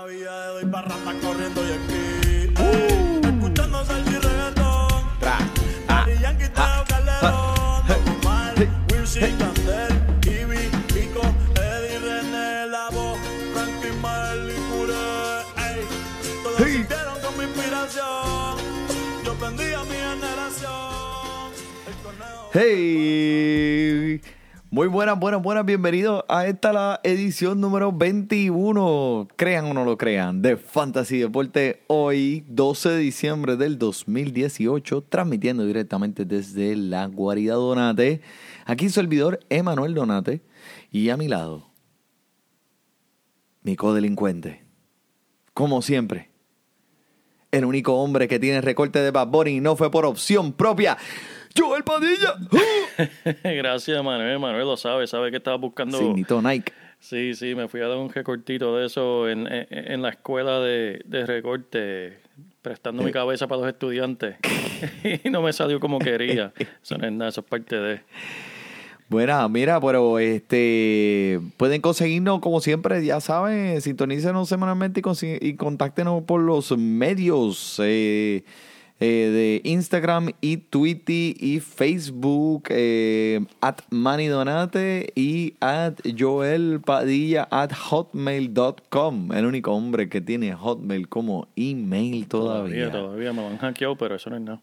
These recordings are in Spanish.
Esta Navidad doy parranda corriendo y aquí. Escuchando salsa y reggaetón. Daddy Yankee, Teo Calderón. Don Omar, Wilson, Candel, Ivy, Pico, Eddie, René, La Voz, Frankie, Mael y Puré. Ey, Todos sintieron con mi inspiración. Yo prendí a mi generación. El conejo. Hey, muy buenas, buenas, buenas. Bienvenidos a esta la edición número 21, crean o no lo crean, de Fantasy Deporte. Hoy, 12 de diciembre del 2018, transmitiendo directamente desde la guarida Donate. Aquí su servidor, Emanuel Donate. Y a mi lado, mi codelincuente. Como siempre, el único hombre que tiene recorte de Bad y no fue por opción propia. Joel Padilla. Gracias, Manuel. Manuel lo sabe, sabe que estaba buscando. Signito Nike. Sí, sí, me fui a dar un recortito de eso en, en, en la escuela de, de recorte, prestando Eh. mi cabeza para los estudiantes. y no me salió como quería. Eso no es nada, eso es parte de. Buena, mira, pero este pueden conseguirnos como siempre, ya saben, sintonícenos semanalmente y, y contáctenos por los medios eh, eh, de Instagram y Twitter y Facebook, eh, at Manny Donate y at Joel Padilla at hotmail.com, el único hombre que tiene Hotmail como email todavía. Todavía, todavía me lo han hackeado, pero eso no es nada.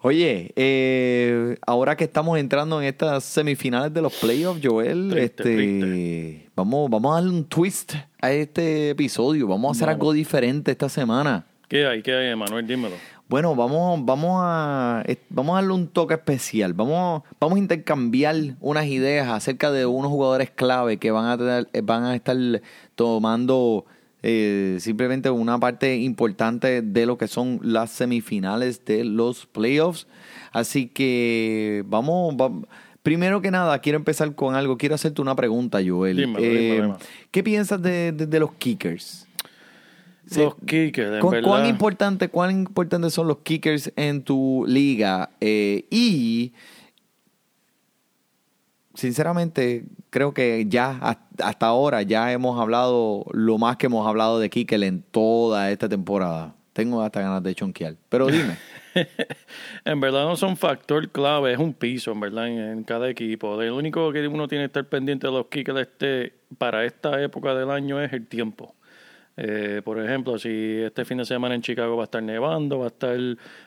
Oye, eh, ahora que estamos entrando en estas semifinales de los playoffs, Joel, Triste, este, triste. vamos, vamos a darle un twist a este episodio. Vamos a hacer algo diferente esta semana. ¿Qué hay? ¿Qué hay, Manuel? Dímelo. Bueno, vamos, vamos a, vamos a darle un toque especial. Vamos, vamos a intercambiar unas ideas acerca de unos jugadores clave que van a tener, eh, van a estar tomando eh, simplemente una parte importante de lo que son las semifinales de los playoffs. Así que vamos, va- primero que nada, quiero empezar con algo. Quiero hacerte una pregunta, Joel. Dímelo, Eh, dímelo, dímelo. ¿Qué piensas de, de- de los kickers? Sí. Los kickers, en ¿Cu- verdad. ¿Cuán importante, cuán importantes son los kickers en tu liga? Eh, y sinceramente, creo que ya hasta- hasta ahora ya hemos hablado lo más que hemos hablado de kicker en toda esta temporada. Tengo hasta ganas de chonquear. Pero dime. en verdad no son factor clave, es un piso, en verdad, en, en cada equipo. El único que uno tiene que estar pendiente de los kickers este, para esta época del año es el tiempo. Eh, por ejemplo, si este fin de semana en Chicago va a estar nevando, va a estar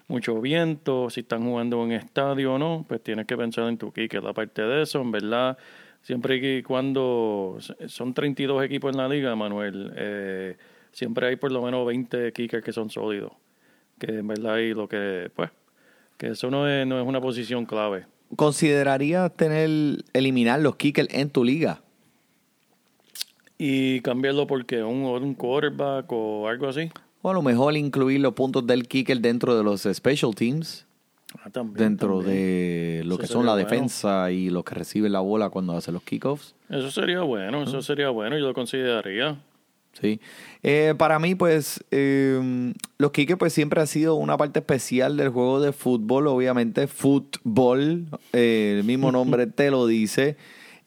mucho viento, si están jugando en estadio o no, pues tienes que pensar en tu kicker. Aparte de eso, en verdad, siempre que cuando son 32 equipos en la liga, Manuel, eh, siempre hay por lo menos 20 kickers que son sólidos que en verdad y lo que pues que eso no es, no es una posición clave ¿Considerarías tener, eliminar los kickers en tu liga? Y cambiarlo porque un, un quarterback o algo así O a lo mejor incluir los puntos del kicker dentro de los special teams. Ah, también, dentro también. de lo Eso que son la bueno. defensa y los que reciben la bola cuando hacen los kickoffs. eso sería bueno eso sería bueno yo lo consideraría Sí. Eh, para mí, pues, eh, los kickers pues siempre ha sido una parte especial del juego de fútbol, obviamente, fútbol, eh, el mismo nombre te lo dice,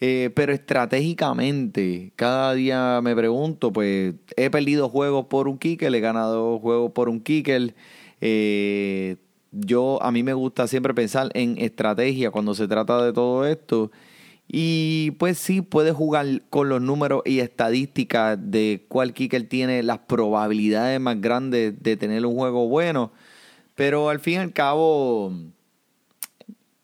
eh, pero estratégicamente, cada día me pregunto, pues, he perdido juegos por un kicker, he ganado juegos por un kicker, eh, yo, a mí me gusta siempre pensar en estrategia cuando se trata de todo esto. Y pues sí, puede jugar con los números y estadísticas de cuál kicker tiene las probabilidades más grandes de tener un juego bueno. Pero al fin y al cabo,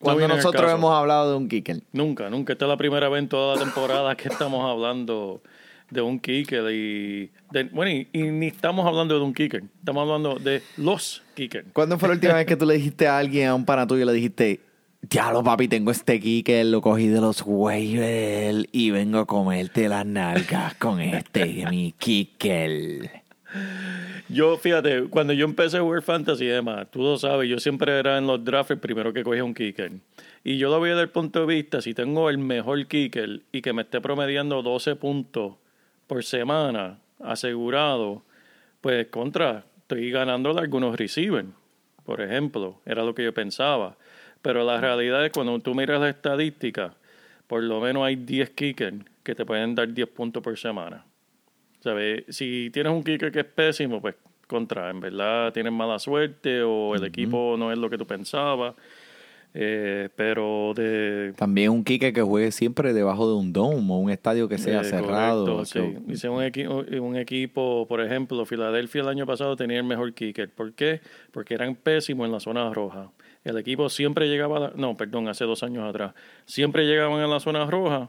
cuando nosotros hemos hablado de un kicker, nunca nunca. Esta es la primera vez en toda la temporada que estamos hablando de un kicker y de- bueno y, y ni estamos hablando de un kicker estamos hablando de los kickers ¿cuándo fue la última vez que tú le dijiste a alguien, a un pana tuyo, le dijiste, diablo papi, tengo este kicker, lo cogí de los waivers y vengo a comerte las nalgas con este mi kicker? Yo, fíjate, cuando yo empecé a jugar fantasy y demás, tú lo sabes, yo siempre era en los drafts el primero que cogía un kicker. Y yo lo veo desde el punto de vista, si tengo el mejor kicker y que me esté promediando 12 puntos por semana asegurado, pues contra, estoy ganando algunos receivers, por ejemplo, era lo que yo pensaba. Pero la realidad es cuando tú miras la estadística, por lo menos hay 10 kickers que te pueden dar 10 puntos por semana. ¿Sabes? Si tienes un kicker que es pésimo, pues contra, en verdad tienes mala suerte o el equipo no es lo que tú pensabas. Eh, pero de... También un kicker que juegue siempre debajo de un dome o un estadio que sea Eh, cerrado. correcto, sí. Un, equi- un equipo, por ejemplo, Filadelfia el año pasado tenía el mejor kicker. ¿Por qué? Porque eran pésimos en la zona roja. El equipo siempre llegaba, a la- no, perdón, hace dos años atrás, siempre llegaban a la zona roja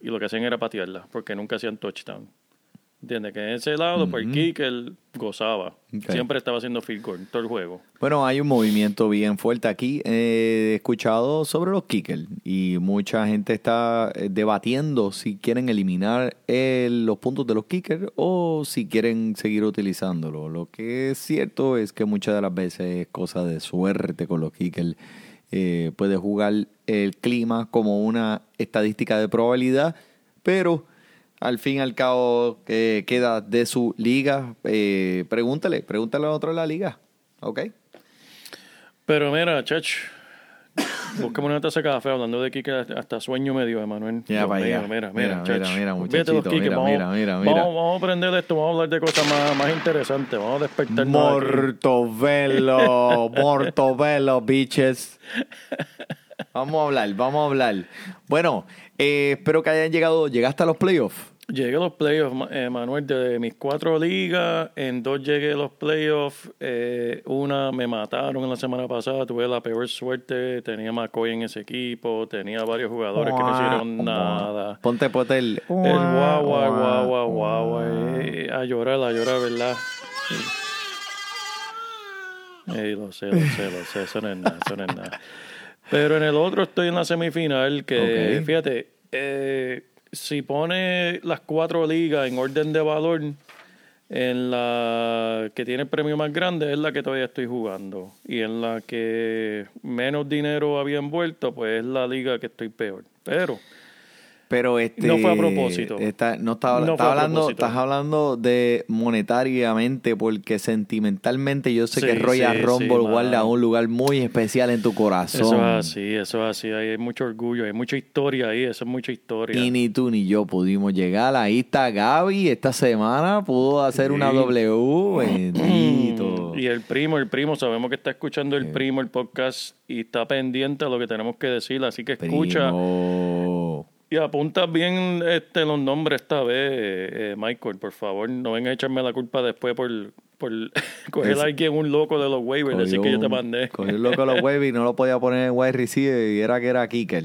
y lo que hacían era patearla, porque nunca hacían touchdown. ¿Entiendes? Que en ese lado, pues el kicker gozaba. Ok. Siempre estaba haciendo field goal todo el juego. Bueno, hay un movimiento bien fuerte aquí. Eh, he escuchado sobre los kickers y mucha gente está eh, debatiendo si quieren eliminar el- los puntos de los kickers o si quieren seguir utilizándolo. Lo que es cierto es que muchas de las veces es cosa de suerte con los kickers. Eh, puede jugar el clima como una estadística de probabilidad, pero al fin y al cabo eh, queda de su liga. Eh, pregúntale, pregúntale a otro de la liga. ¿Ok? Pero mira, chach, búscame una taza de café hablando de Kike, hasta sueño me dio, Emanuel. Ya, para. Mira, Mira, mira, mira, mira, muchachito, Kike, mira, vamos, mira, mira, mira. Vamos, vamos a aprender de esto, vamos a hablar de cosas más, más interesantes, vamos a despertarnos. aquí. Mortovelo, Mortovelo, bitches. Vamos a hablar, vamos a hablar. Bueno, eh, espero que hayan llegado, llegaste a los playoffs. Llegué a los playoffs, eh, Manuel, de mis cuatro ligas, en dos llegué a los playoffs, eh, una me mataron en la semana pasada, tuve la peor suerte, tenía McCoy en ese equipo, tenía varios jugadores que no hicieron nada. Ponte, ponte el... El guau, guau, guau, guau, guau, eh, a llorar, a llorar, ¿verdad? Sí. Ey, lo sé, lo sé, lo sé, eso no es nada, eso no es nada. Pero en el otro estoy en la semifinal, que fíjate, eh, si pone las cuatro ligas en orden de valor, en la que tiene el premio más grande es la que todavía estoy jugando. Y en la que menos dinero había envuelto, pues es la liga que estoy peor. Pero... Pero este... No fue a propósito. está- no estaba, No a hablando, propósito. estás hablando de monetariamente, porque sentimentalmente yo sé Sí, que Royal sí, Rumble sí, guarda un lugar muy especial en tu corazón. Eso es así, eso es así. Hay mucho orgullo, hay mucha historia ahí, eso es mucha historia. Y ni tú ni yo pudimos llegar. Ahí está Gaby. Esta semana pudo hacer una W. Bendito. Y el primo, el primo, sabemos que está escuchando el primo, el podcast, y está pendiente a lo que tenemos que decir, así que escucha Primo. Y apunta bien este, los nombres esta vez, eh, Michael, por favor. No venga a echarme la culpa después por, por coger a alguien, un loco de los waivers, decir que yo te un- mandé. Cogió el loco los waves y no lo podía poner en wide receiver y era que era kicker.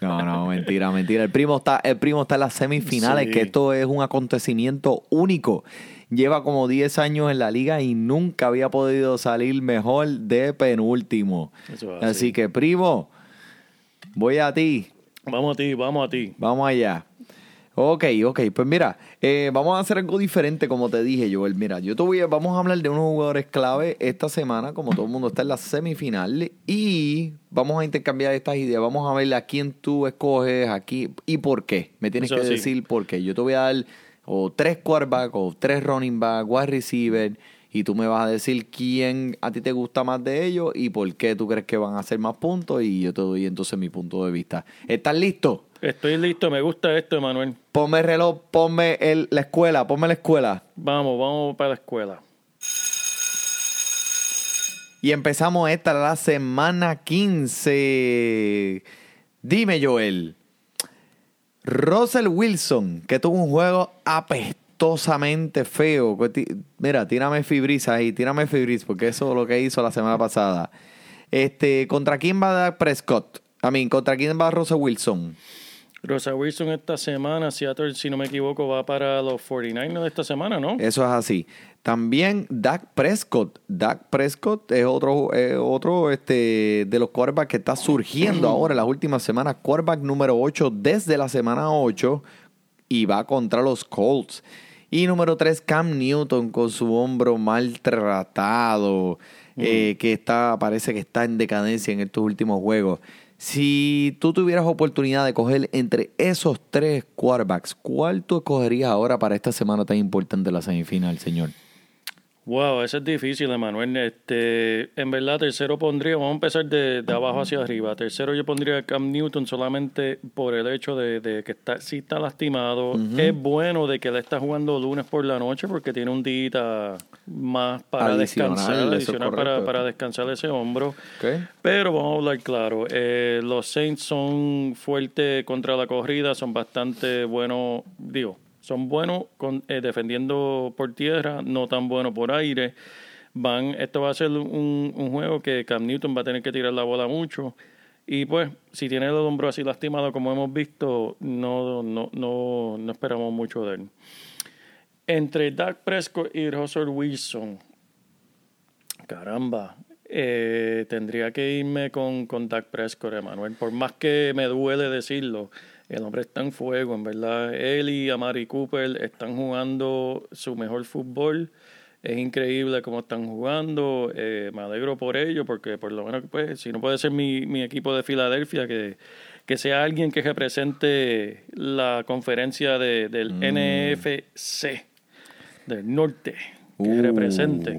No, no, mentira, mentira. El primo está, el primo está en las semifinales, Sí. que esto es un acontecimiento único. Lleva como 10 años en la liga y nunca había podido salir mejor de penúltimo. Eso es así. así. que, primo, voy a ti. Vamos a ti, vamos a ti. Vamos allá. Ok, ok. Pues mira, eh, vamos a hacer algo diferente, como te dije, Joel. Mira, yo te voy a, vamos a hablar de unos jugadores clave esta semana, como todo el mundo está en la semifinal, y vamos a intercambiar estas ideas. Vamos a ver a quién tú escoges aquí y por qué. Me tienes Eso que sí. decir por qué. Yo te voy a dar o tres quarterbacks o tres running back, wide receiver, y tú me vas a decir quién a ti te gusta más de ellos y por qué tú crees que van a hacer más puntos, y yo te doy entonces mi punto de vista. ¿Estás listo? Estoy listo, me gusta esto, Emanuel. Ponme el reloj, ponme el, la escuela, ponme la escuela. Vamos, vamos para la escuela. Y empezamos esta la semana 15. Dime, Joel. Russell Wilson, que tuvo un juego apestosamente feo. Ti- Mira, tírame fibris ahí, tírame fibris, porque eso es lo que hizo la semana pasada. Este, ¿contra quién va Dak Prescott? A mí, ¿contra quién va Russell Wilson? Rosa Wilson esta semana, Seattle, si no me equivoco, va para los 49ers de esta semana, ¿no? Eso es así. También Dak Prescott. Dak Prescott es otro, eh, otro este, de los quarterbacks que está surgiendo ahora en las últimas semanas. Quarterback número 8 desde la semana 8 y va contra los Colts. Y número tres, Cam Newton con su hombro maltratado, eh, que está, parece que está en decadencia en estos últimos juegos. Si tú tuvieras oportunidad de coger entre esos tres quarterbacks, ¿cuál tú escogerías ahora para esta semana tan importante de la semifinal, señor? Wow, eso es difícil, Emanuel. Este, en verdad, tercero pondría, vamos a empezar de, de abajo hacia arriba. Tercero yo pondría a Cam Newton solamente por el hecho de, de que está, sí está lastimado. Es bueno de que él está jugando lunes por la noche porque tiene un día más para Adicional, descansar, es adicional para, para descansar ese hombro. Ok. Pero vamos a hablar claro, eh, los Saints son fuertes contra la corrida, son bastante buenos, digo, son buenos con, eh, defendiendo por tierra, no tan buenos por aire. Van, esto va a ser un, un juego que Cam Newton va a tener que tirar la bola mucho. Y pues, si tiene el hombro así lastimado como hemos visto, no, no, no, no esperamos mucho de él. Entre Dak Prescott y Russell Wilson, Caramba, eh, tendría que irme con, con Dak Prescott, Emanuel. Por más que me duele decirlo, el hombre está en fuego, en verdad. Él y Amari Cooper están jugando su mejor fútbol. Es increíble cómo están jugando. Eh, me alegro por ello, porque por lo menos, pues, si no puede ser mi, mi equipo de Filadelfia, que, que sea alguien que represente la conferencia de, del NFC del norte, que Uh. represente.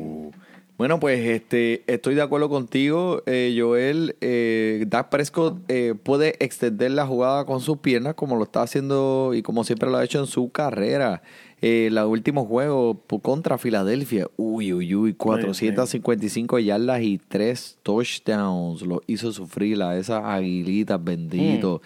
Bueno, pues este, estoy de acuerdo contigo, eh, Joel. Eh, Dak Prescott eh, puede extender la jugada con sus piernas como lo está haciendo y como siempre lo ha hecho en su carrera. Eh, el último juego pu- contra Filadelfia, uy, uy, uy, 455 yardas y tres touchdowns. Lo hizo sufrir a esas aguilitas, bendito.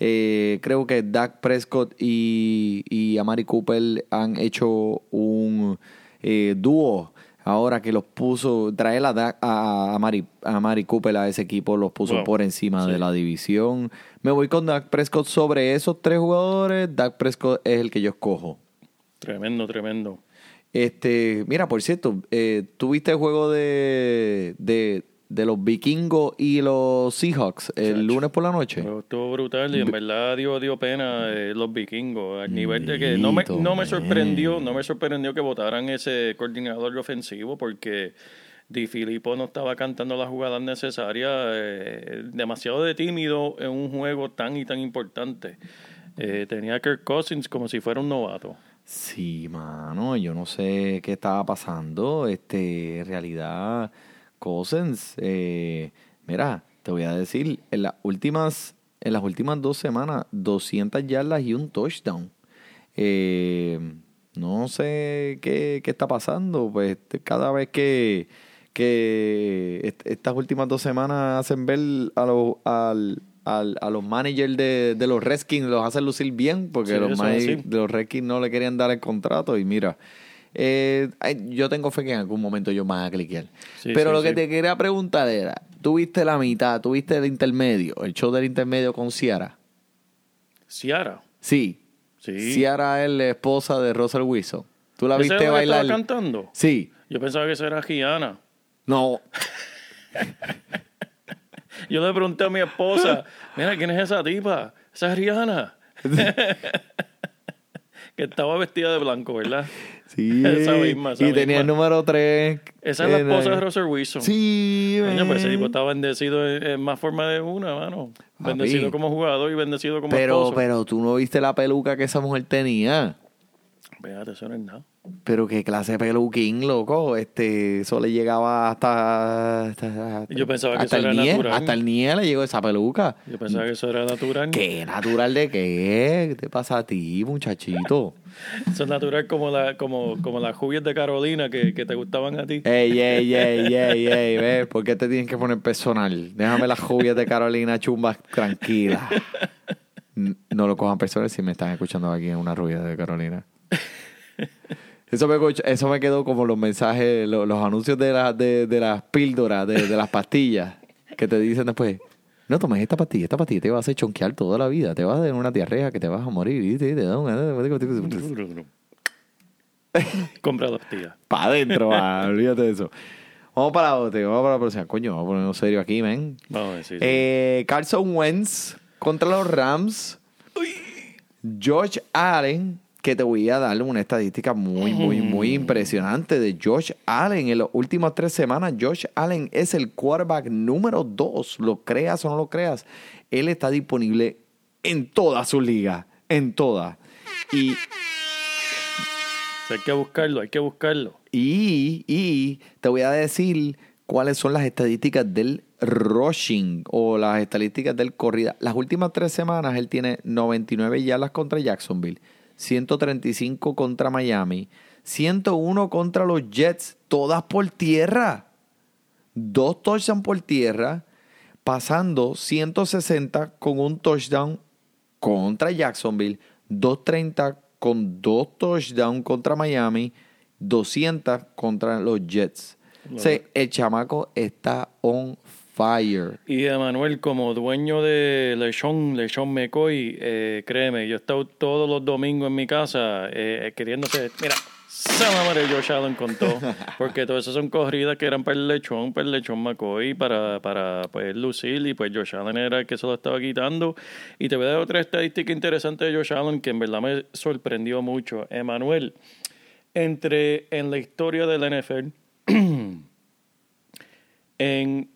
Eh, creo que Dak Prescott y, y Amari Cooper han hecho un eh, dúo. Ahora que los puso, traer a, a, a, Mari, a Mari Cooper a ese equipo, los puso Wow. por encima Sí. de la división. Me voy con Dak Prescott sobre esos tres jugadores. Dak Prescott es el que yo escojo. Tremendo, tremendo. Este, mira, por cierto, eh, ¿tuviste el juego de, de, de los vikingos y los Seahawks el Chacho. lunes por la noche? Pero Estuvo brutal y en verdad dio, dio pena eh, los vikingos. Al nivel de que no me, no me sorprendió, no me sorprendió que votaran ese coordinador ofensivo porque Di Filippo no estaba cantando las jugadas necesarias, eh, demasiado de tímido en un juego tan y tan importante. Eh, tenía a Kirk Cousins como si fuera un novato. Sí, mano, yo no sé qué estaba pasando. Este, en realidad, Cousins, eh, mira, te voy a decir, en las últimas, en las últimas dos semanas, 200 yardas y un touchdown. Eh, no sé qué, qué está pasando, pues este, cada vez que, que est- estas últimas dos semanas hacen ver a los, al, al- a los managers de, de los Redskins, los hacen lucir bien, porque Sí, los managers de los Redskins no le querían dar el contrato y mira, eh, yo tengo fe que en algún momento ellos van a cliquear. Sí, Pero sí, lo que sí. te quería preguntar era, ¿tuviste la mitad, tuviste el intermedio, el show del intermedio con Ciara? Ciara. Sí. Sí. Ciara es la esposa de Russell Wilson. ¿Tú la ¿Esa viste bailar? estaba cantando? Sí. Yo pensaba que esa era Gianna. No. Yo le pregunté a mi esposa, mira, ¿quién es esa tipa? Esa es Rihanna. que estaba vestida de blanco, ¿verdad? Sí. Esa misma, esa y tenía el número 3. Esa es la esposa de Russell Wilson. Sí, Coño, pues ese tipo está bendecido en, en más forma de una, mano. Bendecido como jugador y bendecido como Pero, esposo. pero tú no viste la peluca que esa mujer tenía. Fíjate, eso no es nada. Pero qué clase de peluquín, loco. Este, eso le llegaba hasta. hasta- hasta- Yo pensaba que hasta eso el era nie, natural. Hasta el nie le llegó esa peluca. Yo pensaba que eso era natural. ¿Qué natural de qué? ¿Qué te pasa a ti, muchachito? Eso es natural como, la, como, como las jubias de Carolina que, que te gustaban a ti. Ey, ey, ey, ey, ey, ve, ¿por qué te tienes que poner personal? Déjame las jubias de Carolina chumbas tranquilas. No lo cojan personal si me están escuchando aquí en una rubia de Carolina. Eso me, eso me quedó como los mensajes, lo- los, anuncios de, la- de, de las píldoras, de, de las pastillas, que te dicen después, no tomes esta pastilla, esta pastilla te va a hacer chonquear toda la vida, te vas a dar una diarrea que te vas a morir. Y te, te da un- Compra dos tías. para adentro, olvídate de eso. Vamos para la otra, vamos para la próxima. Coño, vamos a ponernos serio aquí, men. Vamos a decir. Eh, Carson Wentz contra los Rams. George Allen que te voy a dar una estadística muy, muy, muy impresionante de Josh Allen. En las últimas tres semanas, Josh Allen es el quarterback número dos. Lo creas o no lo creas, él está disponible en toda su liga, en toda. Y Hay que buscarlo, hay que buscarlo. y, y te voy a decir cuáles son las estadísticas del rushing o las estadísticas del corrida. Las últimas tres semanas él tiene 99 yardas contra Jacksonville, 135 contra Miami, 101 contra los Jets, todas por tierra. Dos touchdowns por tierra, pasando 160 con un touchdown contra Jacksonville, 230 con dos touchdowns contra Miami, 200 contra los Jets. O sea, el chamaco está on fire. Y Emanuel, como dueño de Lechón, Lechón McCoy, eh, créeme, yo he estado todos los domingos en mi casa eh, queriéndose, mira, madre Josh Allen con todo, porque todas esas son corridas que eran para el Lechón, para el Lechón McCoy, para, para pues, lucir, y pues Josh Allen era el que se lo estaba quitando. Y te voy a dar otra estadística interesante de Josh Allen que en verdad me sorprendió mucho. Emanuel, entre en la historia del NFL, en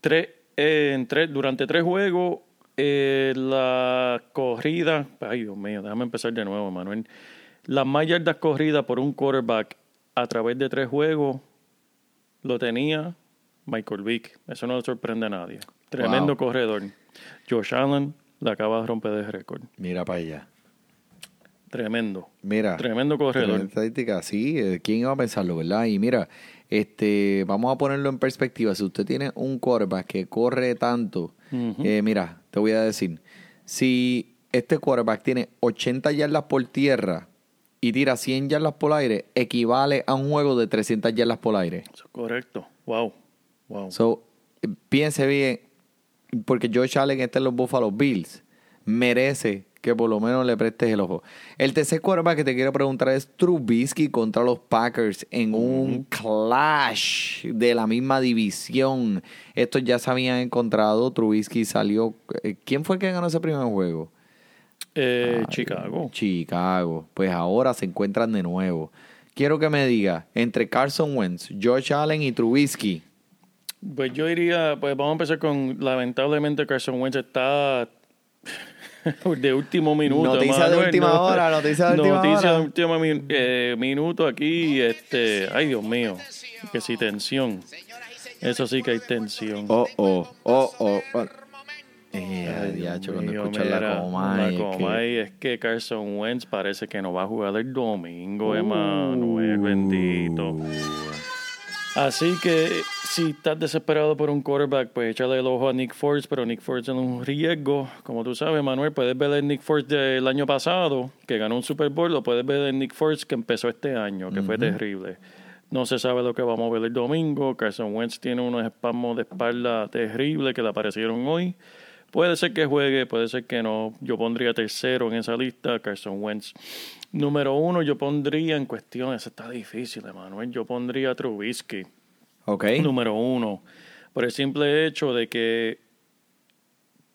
tres, eh, en tres, durante tres juegos, eh, la corrida, ay Dios mío, déjame empezar de nuevo, Manuel. Las más yardas corridas por un quarterback a través de tres juegos lo tenía Michael Vick. Eso no le sorprende a nadie. Tremendo Wow. corredor. Josh Allen la acaba de romper de récord. Mira para allá. Tremendo. Mira. Tremendo corredor. Estadística, sí, eh, ¿quién iba a pensarlo, verdad? Y mira, este, vamos a ponerlo en perspectiva. Si usted tiene un quarterback que corre tanto, eh, mira, te voy a decir, si este quarterback tiene 80 yardas por tierra y tira 100 yardas por aire, equivale a un juego de 300 yardas por aire. Eso es correcto. Wow. Wow. So, piense bien, porque Josh Allen está en los Buffalo Bills, merece que por lo menos le prestes el ojo. El tercer quarterback que te quiero preguntar es Trubisky contra los Packers en un clash de la misma división. Estos ya se habían encontrado, Trubisky salió... eh, ¿Quién fue el que ganó ese primer juego? Eh, Ay, Chicago. Chicago. Pues ahora se encuentran de nuevo. Quiero que me diga, entre Carson Wentz, Josh Allen y Trubisky, Pues yo diría, pues vamos a empezar con, lamentablemente Carson Wentz está de último minuto. Noticia de última ¿no? hora, noticia de última Noticia hora. de último mi- eh, minuto aquí, este, ay Dios mío, que si tensión. Eso sí que hay tensión. Oh, oh, oh, oh. oh. Eh, Ay, diacho, Dios cuando mío, escuchas la es que- Comay, es que Carson Wentz parece que no va a jugar el domingo, Uh. Emanuel, bendito. Así que si estás desesperado por un quarterback, pues échale el ojo a Nick Foles, pero Nick Foles es un riesgo. Como tú sabes, Manuel, puedes ver el Nick Foles del año pasado, que ganó un Super Bowl, o puedes ver el Nick Foles que empezó este año, que fue terrible. No se sabe lo que vamos a ver el domingo. Carson Wentz tiene unos espasmos de espalda terribles que le aparecieron hoy. Puede ser que juegue, puede ser que no. Yo pondría tercero en esa lista, Carson Wentz. Número uno, yo pondría en cuestión, eso está difícil, Emanuel. Yo pondría a Trubisky, Ok. número uno, por el simple hecho de que,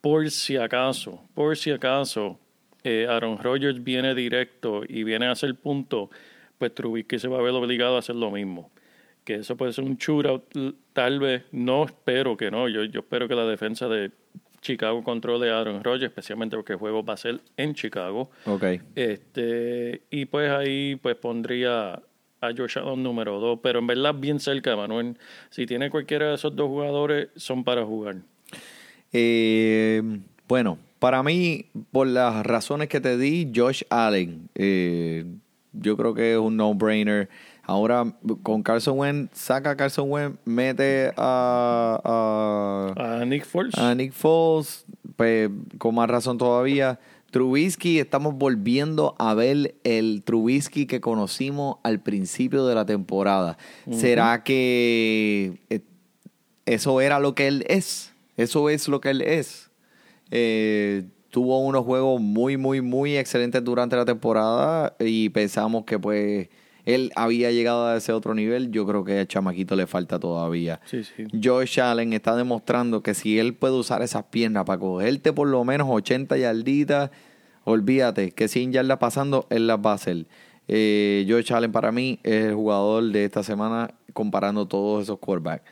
por si acaso, por si acaso, eh, Aaron Rodgers viene directo y viene a hacer punto, pues Trubisky se va a ver obligado a hacer lo mismo. Que eso puede ser un shootout, tal vez, no espero que no, yo, yo espero que la defensa de Chicago controle a Aaron Rodgers, especialmente porque el juego va a ser en Chicago. Ok. Este, y pues ahí pues pondría a Josh Allen número dos, pero en verdad bien cerca, Manuel. Si tiene cualquiera de esos dos jugadores, son para jugar. Eh, bueno, para mí, por las razones que te di, Josh Allen, eh, yo creo que es un no-brainer. Ahora, con Carson Wentz, saca a Carson Wentz, mete a, a, A Nick Foles. a Nick Foles, pues con más razón todavía. Trubisky, estamos volviendo a ver el Trubisky que conocimos al principio de la temporada. ¿Será que eh, eso era lo que él es? Eso es lo que él es. Eh, tuvo unos juegos muy, muy, muy excelentes durante la temporada y pensamos que pues él había llegado a ese otro nivel. Yo creo que al chamaquito le falta todavía. Sí, sí. Josh Allen está demostrando que si él puede usar esas piernas para cogerte por lo menos 80 yarditas, Olvídate que 100 yardas pasando, él las va a hacer. Eh, George Allen para mí es el jugador de esta semana comparando todos esos quarterbacks.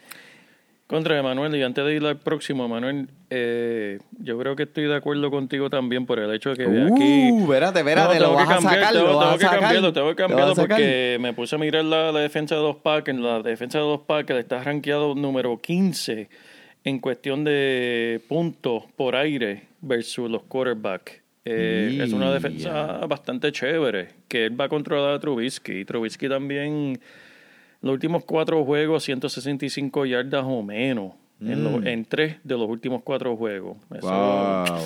Contra Emanuel, y antes de ir al próximo, Emanuel, eh, yo creo que estoy de acuerdo contigo también por el hecho de que de aquí... Uh, espérate, espérate, No, lo tengo vas cambiar, sacar, tengo, lo vas tengo a que sacar. cambiarlo, tengo que cambiarlo porque me puse a mirar la, la defensa de los Packers. La defensa de los Packers está rankeado número 15 en cuestión de puntos por aire versus los quarterbacks. Eh, es una defensa bastante chévere, que él va a controlar a Trubisky. Y Trubisky también, los últimos cuatro juegos, 165 yardas o menos. En, los- en tres de los últimos cuatro juegos. Eso, Wow.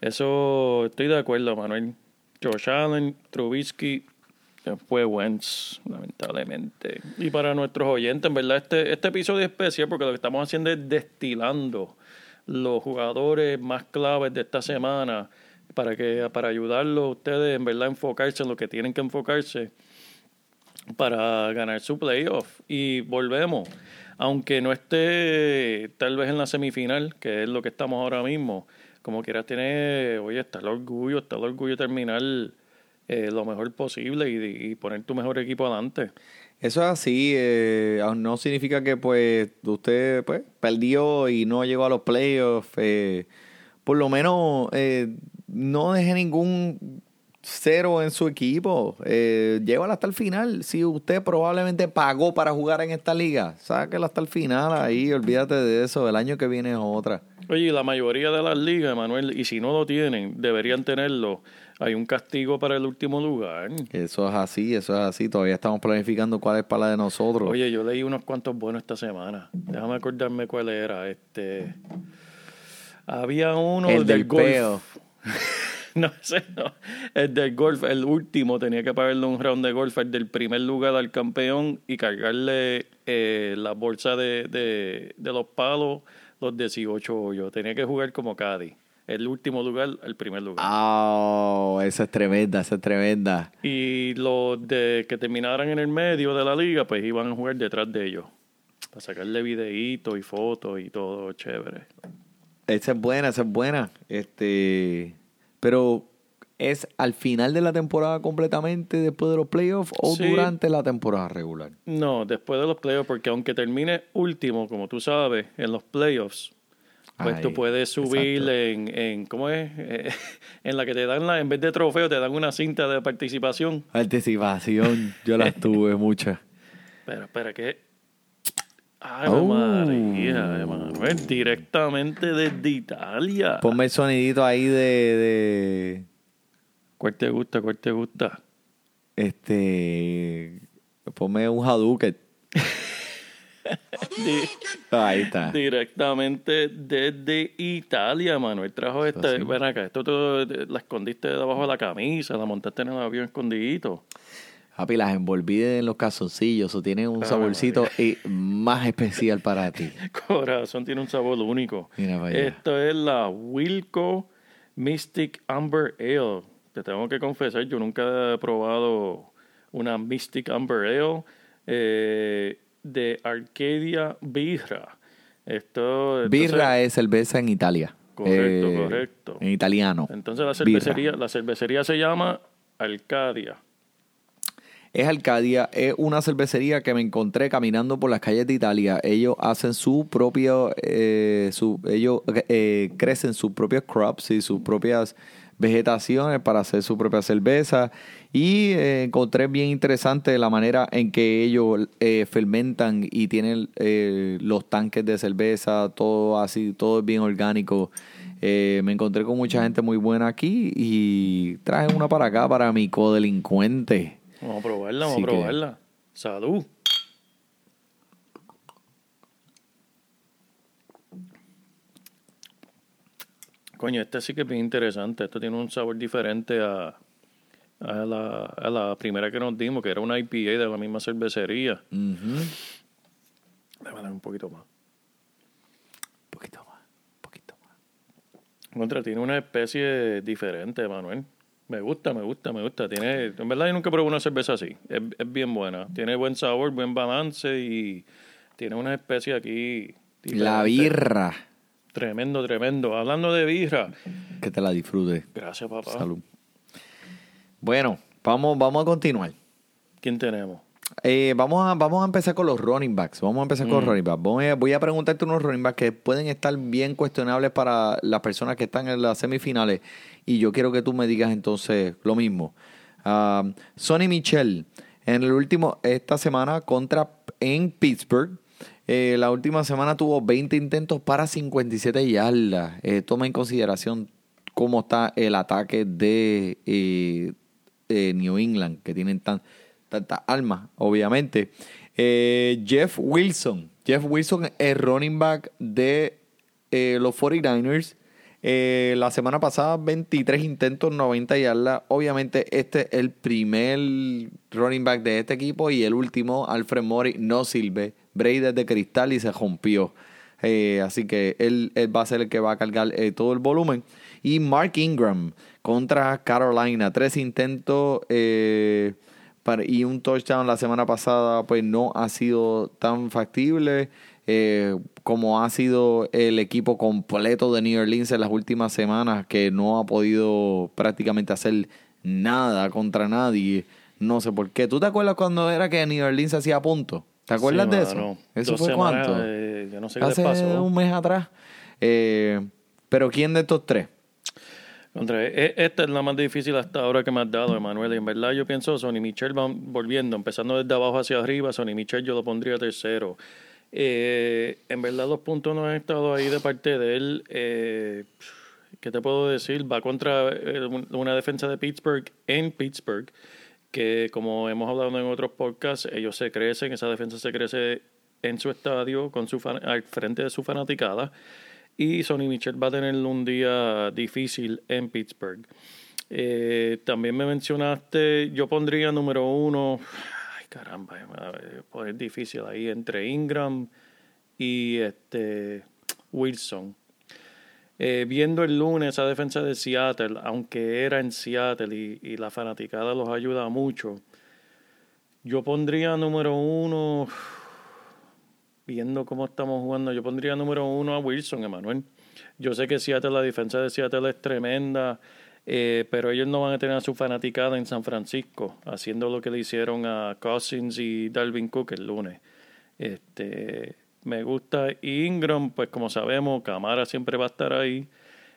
eso estoy de acuerdo, Manuel. Josh Allen, Trubisky, fue Wentz, lamentablemente. Y para nuestros oyentes, en verdad, este, este episodio es especial porque lo que estamos haciendo es destilando los jugadores más claves de esta semana para que para ayudarlos a ustedes en verdad a enfocarse en lo que tienen que enfocarse para ganar su playoff. Y volvemos, aunque no esté tal vez en la semifinal, que es lo que estamos ahora mismo, como quieras tiene, oye, está el orgullo, está el orgullo terminar eh, lo mejor posible y, poner tu mejor equipo adelante. Eso es así, eh, no significa que pues usted pues perdió y no llegó a los playoffs. eh, por lo menos eh, no deje ningún cero en su equipo. Eh, llévala hasta el final. Si usted probablemente pagó para jugar en esta liga, sáquela hasta el final ahí, olvídate de eso. El año que viene es otra. Oye, y la mayoría de las ligas, Manuel, y si no lo tienen, deberían tenerlo. Hay un castigo para el último lugar. Eso es así, eso es así. Todavía estamos planificando cuál es para la de nosotros. Oye, yo leí unos cuantos buenos esta semana. Déjame acordarme cuál era. Este. Había uno el del golf. No sé, no. El del golf, el último, tenía que pagarle un round de golf, el del primer lugar al campeón y cargarle eh, la bolsa de, de, de los palos, los 18 hoyos. Tenía que jugar como Caddy. El último lugar al primer lugar. Ah, esa es tremenda, esa es tremenda. Y los de que terminaran en el medio de la liga, pues iban a jugar detrás de ellos. Para sacarle videitos y fotos y todo chévere. Esa es buena, esa es buena. Este, pero es al final de la temporada completamente después de los playoffs o Sí. durante la temporada regular. No, después de los playoffs, porque aunque termine último, como tú sabes, en los playoffs, pues Ay, tú puedes subir en, en, ¿cómo es? Eh, en la que te dan, la, en vez de trofeo, te dan una cinta de participación. Anticipación, yo las tuve muchas. Pero, espera, ¿qué? Ay, Oh. María, Emanuel, directamente desde Italia. Ponme el sonidito ahí de, de ¿Cuál te gusta? ¿Cuál te gusta? este, ponme un Hadouken. Ahí está. Directamente desde Italia, Manuel. Trajo esta. Ven acá, esto tú la escondiste debajo de la camisa, la montaste en el avión escondidito. Papi, las envolví en los calzoncillos o tienen un Ave saborcito y más especial para ti. Corazón tiene un sabor único. Mira para allá. Esto es la Wilco Mystic Amber Ale. Te tengo que confesar, yo nunca he probado una Mystic Amber Ale eh, de Arcadia Birra. Esto, Birra es cerveza en Italia. Correcto, Eh, correcto. En italiano. Entonces la Birra. cervecería, la cervecería se llama Arcadia. Es Arcadia, es una cervecería que me encontré caminando por las calles de Italia. Ellos hacen su propio, eh, su, ellos eh, crecen sus propios crops y sus propias vegetaciones para hacer su propia cerveza. Y eh, encontré bien interesante la manera en que ellos eh, fermentan y tienen eh, los tanques de cerveza, todo así, todo bien orgánico. Me encontré con mucha gente muy buena aquí y traje una para acá para mi codelincuente. Vamos a probarla, vamos Así a que- probarla. Salud. Coño, este sí que es bien interesante. Esto tiene un sabor diferente a, a, la, a la primera que nos dimos, que era una IPA de la misma cervecería. Ujú. Déjame dar un poquito más. Un poquito más, un poquito más. Contra, tiene una especie diferente, Manuel. Me gusta, me gusta, me gusta. Tiene, en verdad yo nunca probé una cerveza así. Es, es bien buena. Tiene buen sabor, buen balance y tiene una especie aquí. La birra. Tremendo, tremendo. Hablando de birra. Que te la disfrutes. Gracias, papá. Salud. Bueno, vamos, vamos a continuar. ¿Quién tenemos? Eh, vamos, a, vamos a empezar con los running backs. Vamos a empezar con los running backs. Voy a, voy a preguntarte unos running backs que pueden estar bien cuestionables para las personas que están en las semifinales. Y yo quiero que tú me digas entonces lo mismo. Ah, Sonny Michel, en el último, esta semana contra en Pittsburgh. eh, la última semana tuvo 20 intentos para 57 yardas. Eh, toma en consideración cómo está el ataque de eh, New England, que tienen tan, tantas armas, obviamente. Eh, Jeff Wilson. Jeff Wilson es running back de eh, los 49ers. Eh, la semana pasada 23 intentos, 90 yardas. Obviamente este es el primer running back de este equipo y el último, Alfred Mori, no sirve. Brady de cristal y se rompió. Así que él, él va a ser el que va a cargar todo el volumen. Y Mark Ingram contra Carolina. Tres intentos para- y un touchdown la semana pasada, pues no ha sido tan factible eh, como ha sido el equipo completo de New Orleans en las últimas semanas, que no ha podido prácticamente hacer nada contra nadie. No sé por qué. ¿Tú te acuerdas cuando era que New Orleans hacía puntos? ¿Te acuerdas Sí, de eso? ¿Eso Dos fue semanas, cuánto? eh, yo no sé qué les Hace pasó. un mes atrás. Eh, pero ¿quién de estos tres? Contra, e- esta es la más difícil hasta ahora que me has dado, Emanuel. Y en verdad yo pienso, Sonny Michel va volviendo, empezando desde abajo hacia arriba, Sonny Michel yo lo pondría tercero. Eh, en verdad los puntos no han estado ahí de parte de él. Eh, ¿Qué te puedo decir? Va contra eh, un- una defensa de Pittsburgh en Pittsburgh, que como hemos hablado en otros podcasts, ellos se crecen, esa defensa se crece en su estadio, con su fan- al frente de su fanaticada. Y Sonny Michel va a tener un día difícil en Pittsburgh. Eh, también me mencionaste, yo pondría número uno, ay caramba, eh, pues es difícil ahí entre Ingram y este Wilson. Eh, viendo el lunes esa defensa de Seattle, aunque era en Seattle y la fanaticada los ayuda mucho, yo pondría número uno, viendo cómo estamos jugando, yo pondría número uno a Wilson, Emanuel. Yo sé que Seattle, la defensa de Seattle es tremenda, eh, pero ellos no van a tener a su fanaticada en San Francisco, haciendo lo que le hicieron a Cousins y Dalvin Cook el lunes. Este, me gusta Ingram, pues como sabemos, Camara siempre va a estar ahí.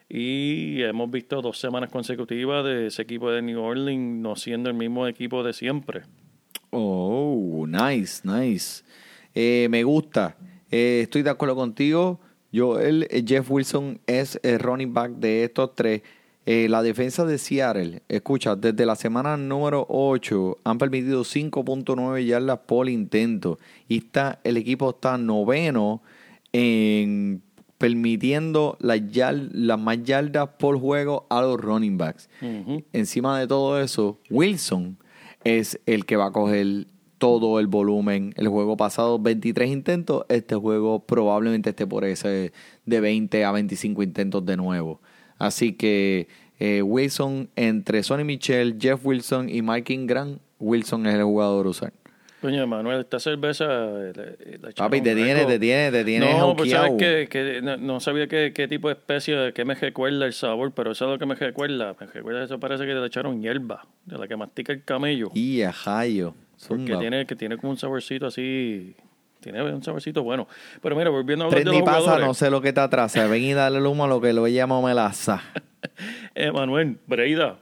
Y hemos visto dos semanas consecutivas de ese equipo de New Orleans no siendo el mismo equipo de siempre. Oh, nice, nice. Eh, me gusta. Eh, estoy de acuerdo contigo. Yo, el eh, Jeff Wilson es el running back de estos tres. Eh, la defensa de Seattle, escucha, desde la semana número 8 han permitido 5.9 yardas por intento. Y está, el equipo está noveno en permitiendo las, yard- las más yardas por juego a los running backs. Encima de todo eso, Wilson es el que va a coger todo el volumen. El juego pasado, 23 intentos. Este juego probablemente esté por ese de 20 a 25 intentos de nuevo. Así que eh, Wilson, entre Sonny Michel, Jeff Wilson y Mike Ingram, Wilson es el jugador usar. Coño, Manuel, esta cerveza. eh, le- le echaron Papi, te tiene, te tiene, te tiene No, pues sabes que, que no, no sabía qué, qué tipo de especie, qué me recuerda el sabor, pero eso es lo que me recuerda. Me recuerda, eso parece que le echaron hierba, de la que mastica el camello. Y a Jayo. Porque tiene, que tiene como un saborcito así. Tiene un saborcito bueno. Pero mira, volviendo a hablar de Trendy los pasa, jugadores. no sé lo que te atrasa. Ven y dale el humo a lo que lo llamo melaza. Eh, Manuel, Breida,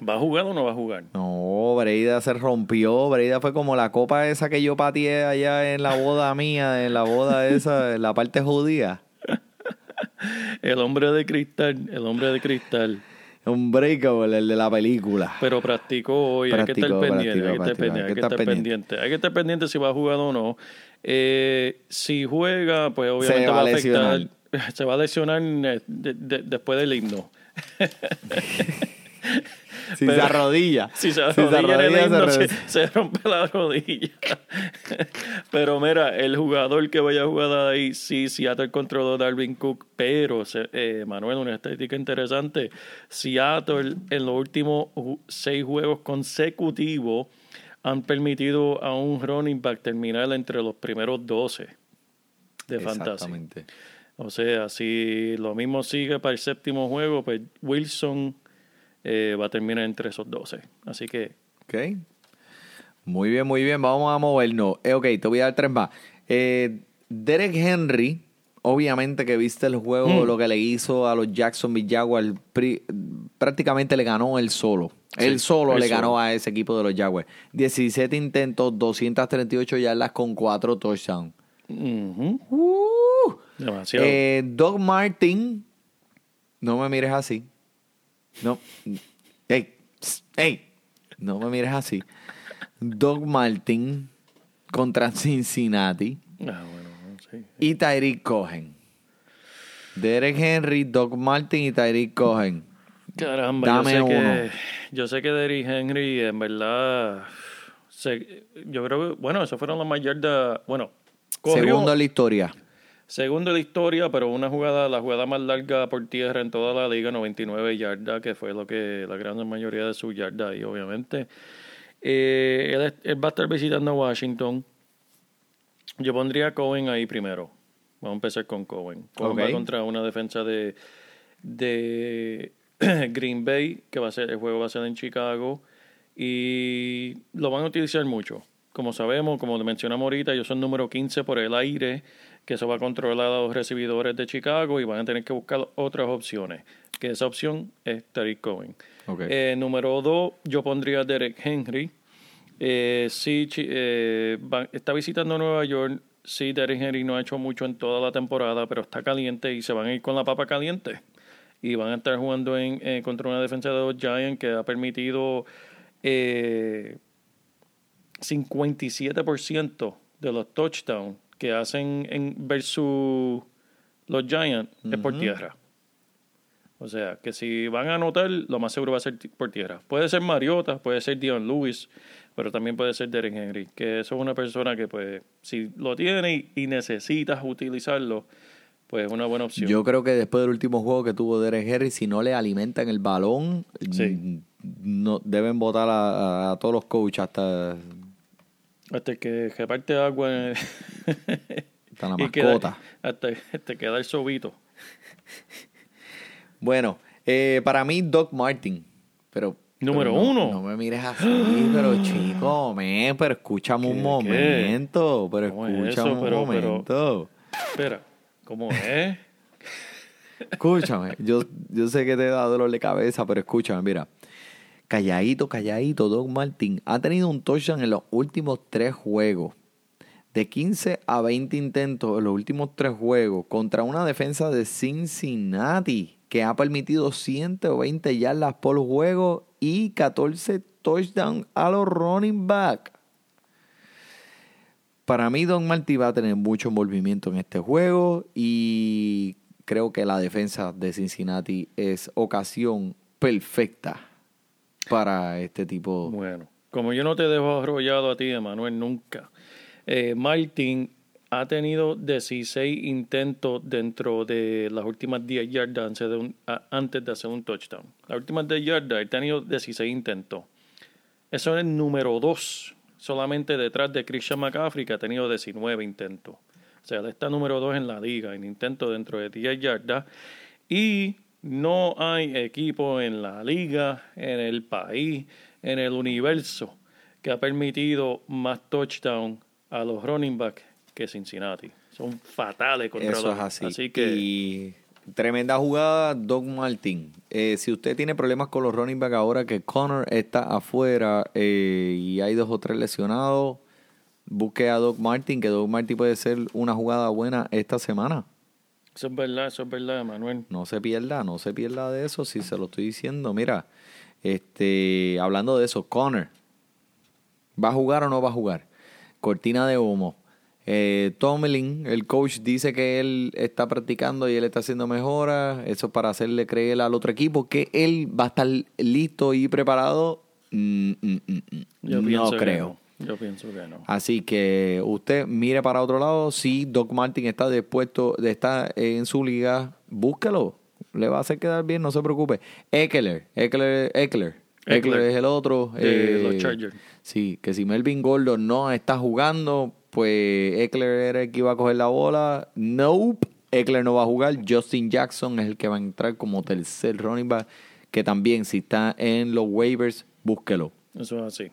¿va a jugar o no va a jugar? No, Breida se rompió. Breida fue como la copa esa que yo pateé allá en la boda mía, en la boda esa, en la parte judía. El hombre de cristal, el hombre de cristal. Un breakable, el de la película. Pero practicó hoy, hay que estar Practicó, pendiente, hay que estar pendiente, hay que estar pendiente. Hay que estar pendiente si va jugar o no. Eh, si juega, pues obviamente Se va va, a afectar. lesionar. Se va a lesionar eh, de- de- después del himno. Si Pero- se arrodilla. Si se Si arrodilla en el arrodilla, himno, se rompe la rodilla. pero mira, el jugador que vaya a jugar ahí, sí, Seattle controló a Darwin Cook, pero, eh, Manuel, una estadística interesante, Seattle en los últimos seis juegos consecutivos han permitido a un running back terminar entre los primeros 12 de fantasy. Exactamente. O sea, si lo mismo sigue para el séptimo juego, pues Wilson eh, va a terminar entre esos 12. Así que Ok. Muy bien, muy bien. Vamos a movernos. Eh, ok, te voy a dar tres más. Eh, Derek Henry, obviamente que viste el juego, Mm. lo que le hizo a los Jacksonville Jaguars, prácticamente le ganó él solo. él solo él le solo. ganó a ese equipo de los Jaguars. 17 intentos, 238 yardas con 4 touchdowns. Uh. demasiado. Eh, Doug Martin, no me mires así. No. Ey, psst, ey, no me mires así. Doug Martin contra Cincinnati Ah, bueno, sí. y Tyreek Cohen. Derek Henry, Doug Martin y Tyreek Cohen. Caramba, Dame yo sé uno. que yo sé que Derrick Henry en verdad se- yo creo que bueno, eso fueron las más yardas, bueno, corrió Segundo en la historia. Segundo de la historia, pero una jugada, la jugada más larga por tierra en toda la liga, 99 yardas, que fue lo que la gran mayoría de sus yardas ahí, obviamente. Eh, él, va a estar visitando a Washington. Yo pondría a Cohen ahí primero. Vamos a empezar con Cohen. Cohen va contra una defensa de, de Green Bay, que va a ser, el juego va a ser en Chicago. Y lo van a utilizar mucho. Como sabemos, como le mencionamos ahorita, ellos son número 15 por el aire, que eso va a controlar a los recibidores de Chicago y van a tener que buscar otras opciones. Que esa opción es Tariq Cohen. Eh, número 2, yo pondría a Derek Henry. Eh, sí, eh, va- está visitando Nueva York. Sí, Derek Henry no ha hecho mucho en toda la temporada, pero está caliente y se van a ir con la papa caliente. Y van a estar jugando en, eh, contra una defensa de los Giants que ha permitido eh, 57% de los touchdowns que hacen en versus los Giants es por tierra. O sea, que si van a anotar, lo más seguro va a ser por tierra. Puede ser Mariota, puede ser Dion Lewis, pero también puede ser Derek Henry, que eso es una persona que, pues, si lo tiene y, y necesitas utilizarlo, pues es una buena opción. Yo creo que después del último juego que tuvo Derek Henry, si no le alimentan el balón, Sí. mm, no, deben votar a, a todos los coaches hasta, Hasta que reparte agua en- hasta la y queda- mascota. hasta, hasta queda el sobito. Bueno, eh, para mí Doc Martin, pero... Número pero no- uno. No me mires así, pero chico, men, pero escúchame un ¿Qué, momento, pero ¿Cómo es escúchame eso? un Pero- pero- momento. Espera, ¿cómo es? Escúchame, yo, yo sé que te da dolor de cabeza, pero escúchame, mira. Calladito, calladito, Doc Martin ha tenido un touchdown en los últimos tres juegos. De 15 a 20 intentos en los últimos tres juegos contra una defensa de Cincinnati que ha permitido 120 yardas por juego y 14 touchdowns a los running back. Para mí, Don Martí va a tener mucho envolvimiento en este juego y creo que la defensa de Cincinnati es ocasión perfecta para este tipo. Bueno, como yo no te dejo arrollado a ti, Emanuel, nunca. Eh, Martin ha tenido 16 intentos dentro de las últimas 10 yardas antes de, hacer un touchdown. Las últimas 10 yardas, ha tenido 16 intentos. Eso es el número 2, solamente detrás de Christian McCaffrey, que ha tenido 19 intentos. O sea, está número 2 en la liga, en intentos dentro de 10 yardas. Y no hay equipo en la liga, en el país, en el universo, que ha permitido más touchdown a los running back que Cincinnati. Son fatales contra Eso los es así. Así que Y tremenda jugada, Doc Martin. Eh, si usted tiene problemas con los running back ahora que Connor está afuera eh, y hay dos o tres lesionados, busque a Doc Martin, que Doc Martin puede ser una jugada buena esta semana. Eso es verdad, eso es verdad, Manuel. No se pierda, no se pierda de eso si se lo estoy diciendo. Mira, este, hablando de eso, Connor, ¿va a jugar o no va a jugar? Cortina de humo. Eh, Tomlin, el coach, dice que él está practicando y él está haciendo mejoras. Eso es para hacerle creer al otro equipo que él va a estar listo y preparado. Mm, mm, mm, mm. Yo no creo. Yo pienso que no. Así que usted mire para otro lado. Si Doc Martin está dispuesto, está en su liga, búscalo. Le va a hacer quedar bien, no se preocupe. Eckler, Eckler, Eckler. Eckler, es el otro. De los Chargers. Sí, que si Melvin Gordon no está jugando, pues Eckler era el que iba a coger la bola. Nope, Eckler no va a jugar. Justin Jackson es el que va a entrar como tercer running back, que también si está en los waivers, búsquelo. Eso es así.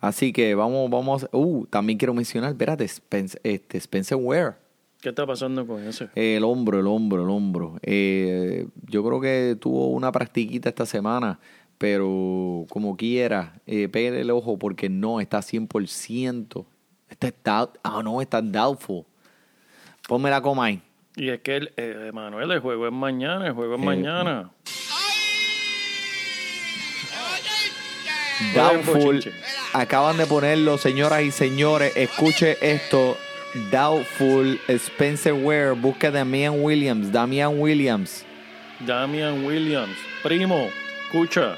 Así que vamos, vamos. a- Uh, también quiero mencionar, espérate, Spence- este, Spencer Ware. ¿Qué está pasando con ese? El hombro, el hombro, el hombro. Eh, yo creo que tuvo una practiquita esta semana, pero como quiera, eh, pégale el ojo porque no está 100%. Está, doubt- ah, no, está doubtful. Ponme la coma ahí. Y es que, el, eh, Manuel, el juego es mañana, el juego es Eh, mañana. Doubtful. Acaban de ponerlo, señoras y señores. Escuche esto. Doubtful. Spencer Ware. Busca a Damian Williams. Damian Williams. Damian Williams. Primo, escucha.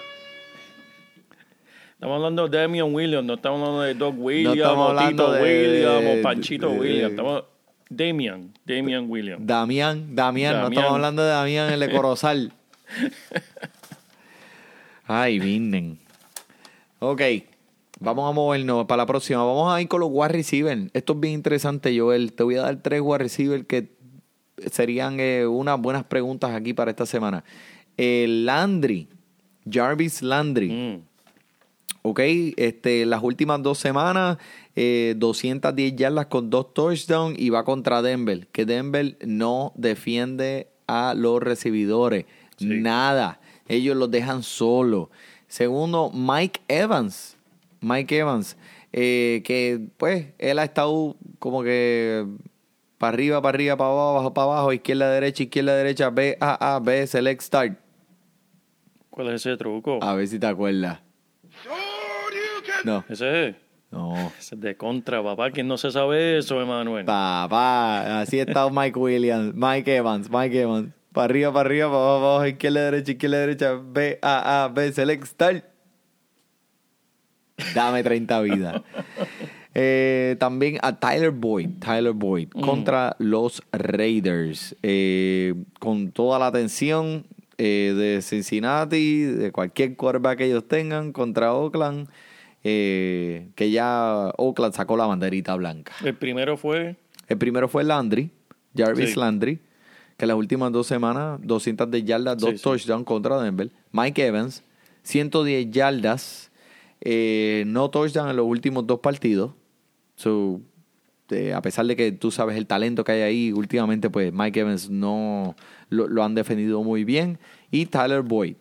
Estamos hablando de Damian Williams, no estamos hablando de Doug Williams, estamos o hablando de- Williams, de- o Panchito de- Williams. Estamos Damian, Damian Williams. Damián, Damián, no estamos hablando de Damián el de Corozal. Ay, vienen. Ok, vamos a movernos para la próxima. Vamos a ir con los wide receivers. Esto es bien interesante, Joel. Te voy a dar tres wide receivers que serían eh, unas buenas preguntas aquí para esta semana. El Landry, Jarvis Landry. Mm. Ok, este, las últimas dos semanas, eh, 210 yardas con dos touchdowns y va contra Denver. Que Denver no defiende a los recibidores. Sí. Nada. Ellos los dejan solos. Segundo, Mike Evans. Mike Evans. eh, que pues él ha estado como que para arriba, para arriba, para abajo, para abajo, izquierda, derecha, izquierda, derecha, B, A, A, B, select, start. ¿Cuál es ese truco? A ver si te acuerdas. No, Ese es. no. Ese es de contra, papá. ¿Quién no se sabe eso, Emanuel? Papá, así está Mike Williams, Mike Evans, Mike Evans. Para arriba, para arriba, para abajo, para abajo, izquierda, derecha, izquierda, derecha, B, A, A, B, select, start. Dame 30 vidas. Eh, también a Tyler Boyd, Tyler Boyd, contra los Raiders. Eh, con toda la atención eh, de Cincinnati, de cualquier quarterback que ellos tengan, contra Oakland. eh, que ya Oakland sacó la banderita blanca. El primero fue. El primero fue Landry, Jarvis Sí. Landry, que las últimas dos semanas, 200 de yardas, dos sí. touchdowns contra Denver. Mike Evans, 110 yardas, eh, no touchdown en los últimos dos partidos. Eh, a pesar de que tú sabes el talento que hay ahí, últimamente pues Mike Evans no lo, han defendido muy bien. Y Tyler Boyd.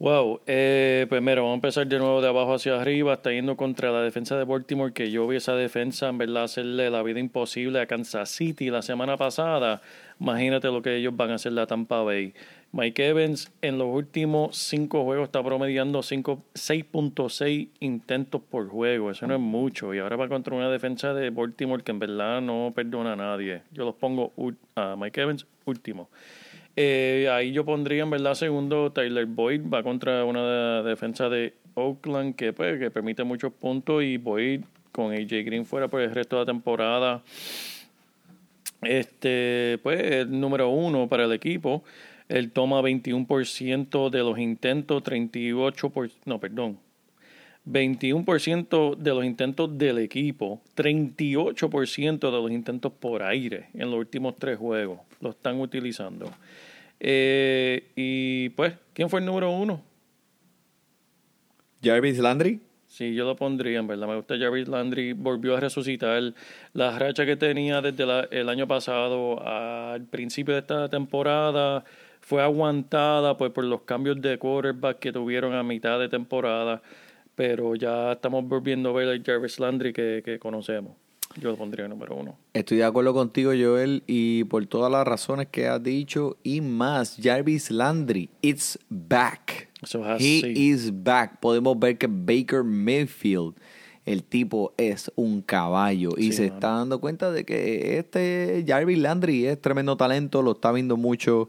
Wow, eh, pues mira, vamos a empezar de nuevo de abajo hacia arriba. Está yendo contra la defensa de Baltimore, que yo vi esa defensa, en verdad, hacerle la vida imposible a Kansas City la semana pasada. Imagínate lo que ellos van a hacer a Tampa Bay. Mike Evans en los últimos cinco juegos está promediando cinco- 6.6 intentos por juego. Eso no es mucho. Y ahora va contra una defensa de Baltimore que en verdad no perdona a nadie. Yo los pongo a Mike Evans último. Eh, ahí yo pondría en verdad segundo Tyler Boyd va contra una de- defensa de Oakland que pues que permite muchos puntos y Boyd con AJ Green fuera por el resto de la temporada este pues el número uno para el equipo él toma 21% de los intentos 38 por, no perdón 21% de los intentos del equipo, 38% de los intentos por aire en los últimos tres juegos lo están utilizando. Eh, y pues, ¿quién fue el número uno? Jarvis Landry. Sí, yo lo pondría, en verdad. Me gusta Jarvis Landry. Volvió a resucitar la racha que tenía desde la- el año pasado al principio de esta temporada. Fue aguantada pues, por los cambios de quarterback que tuvieron a mitad de temporada. Pero ya estamos volviendo a ver el Jarvis Landry que, que conocemos. Yo lo pondría número uno. Estoy de acuerdo contigo, Joel, y por todas las razones que has dicho y más. Jarvis Landry, it's back. Eso es He is back. Podemos ver que Baker Mayfield, el tipo es un caballo y Sí, se mano. está dando cuenta de que este Jarvis Landry es tremendo talento, lo está viendo mucho